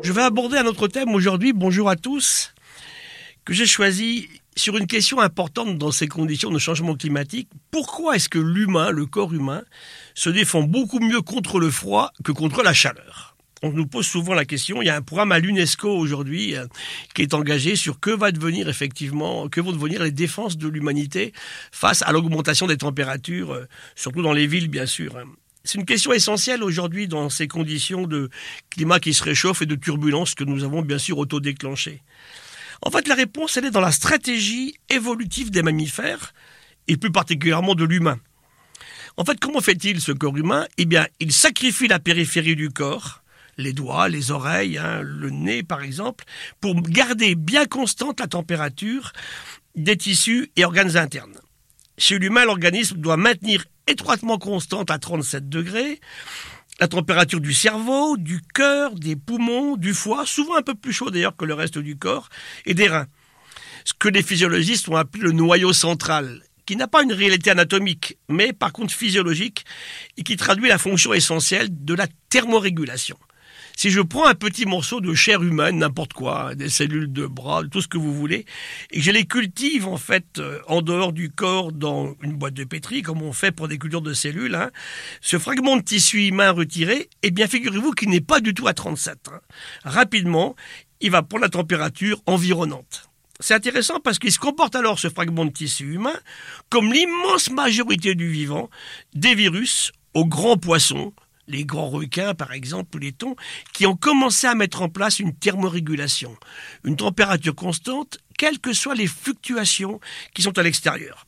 Je vais aborder un autre thème aujourd'hui, bonjour à tous, que j'ai choisi sur une question importante dans ces conditions de changement climatique. Pourquoi est-ce que l'humain, le corps humain, se défend beaucoup mieux contre le froid que contre la chaleur? On nous pose souvent la question. Il y a un programme à l'UNESCO aujourd'hui euh, qui est engagé sur que va devenir effectivement, que vont devenir les défenses de l'humanité face à l'augmentation des températures, euh, surtout dans les villes, bien sûr. C'est une question essentielle aujourd'hui dans ces conditions de climat qui se réchauffe et de turbulences que nous avons bien sûr autodéclenchées. En fait, la réponse, elle est dans la stratégie évolutive des mammifères, et plus particulièrement de l'humain. En fait, comment fait-il ce corps humain? Eh bien, il sacrifie la périphérie du corps, les doigts, les oreilles, hein, le nez par exemple, pour garder bien constante la température des tissus et organes internes. Chez l'humain, l'organisme doit maintenir étroitement constante à 37 degrés la température du cerveau, du cœur, des poumons, du foie, souvent un peu plus chaud d'ailleurs que le reste du corps, et des reins. Ce que les physiologistes ont appelé le noyau central, qui n'a pas une réalité anatomique, mais par contre physiologique, et qui traduit la fonction essentielle de la thermorégulation. Si je prends un petit morceau de chair humaine, n'importe quoi, des cellules de bras, tout ce que vous voulez, et que je les cultive en fait euh, en dehors du corps dans une boîte de pétri, comme on fait pour des cultures de cellules, hein, ce fragment de tissu humain retiré, eh bien figurez-vous qu'il n'est pas du tout à 37. Hein. Rapidement, il va prendre la température environnante. C'est intéressant parce qu'il se comporte alors, ce fragment de tissu humain, comme l'immense majorité du vivant, des virus aux grands poissons, les grands requins par exemple, ou les thons, qui ont commencé à mettre en place une thermorégulation, une température constante, quelles que soient les fluctuations qui sont à l'extérieur.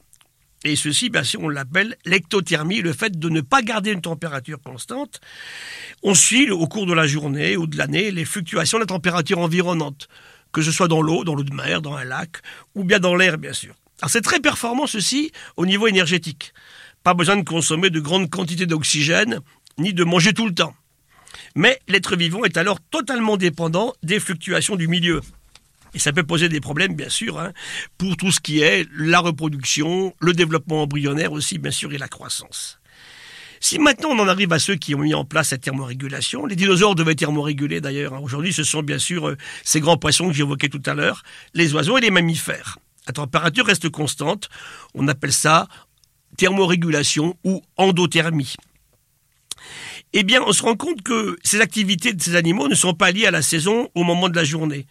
Et ceci, bien sûr, on l'appelle l'ectothermie, le fait de ne pas garder une température constante. On suit au cours de la journée ou de l'année les fluctuations de la température environnante, que ce soit dans l'eau, dans l'eau de mer, dans un lac, ou bien dans l'air, bien sûr. Alors c'est très performant ceci au niveau énergétique. Pas besoin de consommer de grandes quantités d'oxygène ni de manger tout le temps. Mais l'être vivant est alors totalement dépendant des fluctuations du milieu. Et ça peut poser des problèmes, bien sûr, hein, pour tout ce qui est la reproduction, le développement embryonnaire aussi, bien sûr, et la croissance. Si maintenant on en arrive à ceux qui ont mis en place cette thermorégulation, les dinosaures devaient thermoréguler d'ailleurs. Hein. Aujourd'hui, ce sont bien sûr euh, ces grands poissons que j'évoquais tout à l'heure, les oiseaux et les mammifères. La température reste constante. On appelle ça thermorégulation ou endothermie eh bien, on se rend compte que ces activités de ces animaux ne sont pas liées à la saison au moment de la journée.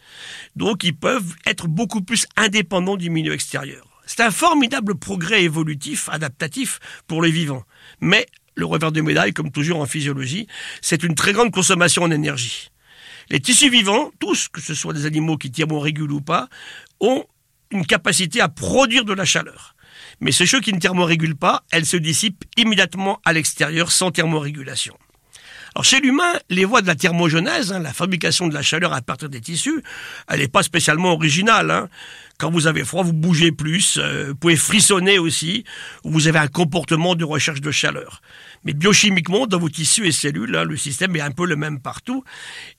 Donc, ils peuvent être beaucoup plus indépendants du milieu extérieur. C'est un formidable progrès évolutif, adaptatif pour les vivants. Mais le revers de médaille, comme toujours en physiologie, c'est une très grande consommation en énergie. Les tissus vivants, tous, que ce soit des animaux qui thermorégulent ou pas, ont une capacité à produire de la chaleur. Mais ce choses qui ne thermorégulent pas, elles se dissipent immédiatement à l'extérieur sans thermorégulation. Alors chez l'humain, les voies de la thermogenèse, hein, la fabrication de la chaleur à partir des tissus, elle n'est pas spécialement originale. Hein. Quand vous avez froid, vous bougez plus, euh, vous pouvez frissonner aussi, vous avez un comportement de recherche de chaleur. Mais biochimiquement, dans vos tissus et cellules, hein, le système est un peu le même partout.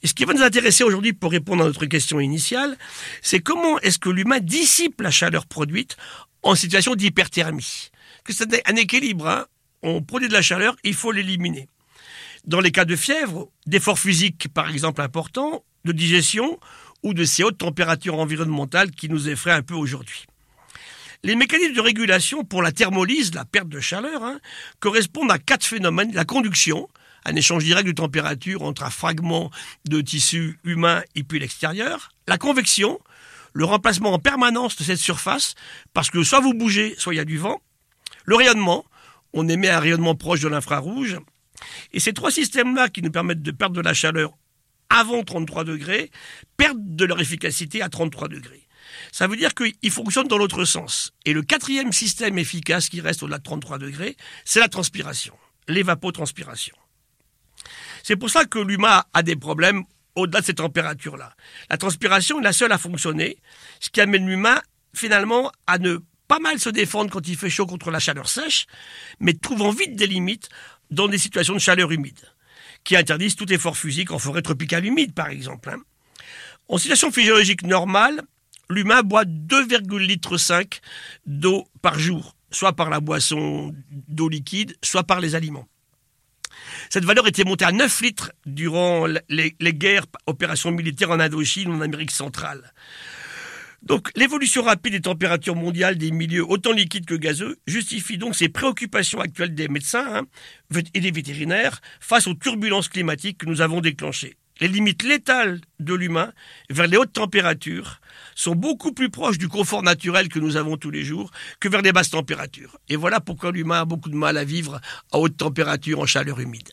Et ce qui va nous intéresser aujourd'hui pour répondre à notre question initiale, c'est comment est-ce que l'humain dissipe la chaleur produite en situation d'hyperthermie? C'est un équilibre. On produit de la chaleur, il faut l'éliminer. Dans les cas de fièvre, d'efforts physiques par exemple importants, de digestion ou de ces hautes températures environnementales qui nous effraient un peu aujourd'hui. Les mécanismes de régulation pour la thermolyse, la perte de chaleur, hein, correspondent à quatre phénomènes. La conduction, un échange direct de température entre un fragment de tissu humain et puis l'extérieur. La convection, le remplacement en permanence de cette surface, parce que soit vous bougez, soit il y a du vent. Le rayonnement, on émet un rayonnement proche de l'infrarouge. Et ces trois systèmes-là qui nous permettent de perdre de la chaleur avant 33 degrés perdent de leur efficacité à 33 degrés. Ça veut dire qu'ils fonctionnent dans l'autre sens. Et le quatrième système efficace qui reste au-delà de 33 degrés, c'est la transpiration, l'évapotranspiration. C'est pour ça que l'humain a des problèmes au-delà de ces températures-là. La transpiration est la seule à fonctionner, ce qui amène l'humain finalement à ne pas mal se défendre quand il fait chaud contre la chaleur sèche, mais trouvant vite des limites dans des situations de chaleur humide, qui interdisent tout effort physique en forêt tropicale humide, par exemple. Hein. En situation physiologique normale, l'humain boit 2,5 litres d'eau par jour, soit par la boisson d'eau liquide, soit par les aliments. Cette valeur était montée à 9 litres durant les, les guerres, opérations militaires en Indochine ou en Amérique centrale. Donc l'évolution rapide des températures mondiales des milieux autant liquides que gazeux justifie donc ces préoccupations actuelles des médecins hein, et des vétérinaires face aux turbulences climatiques que nous avons déclenchées. Les limites létales de l'humain vers les hautes températures sont beaucoup plus proches du confort naturel que nous avons tous les jours que vers les basses températures. Et voilà pourquoi l'humain a beaucoup de mal à vivre à haute température en chaleur humide.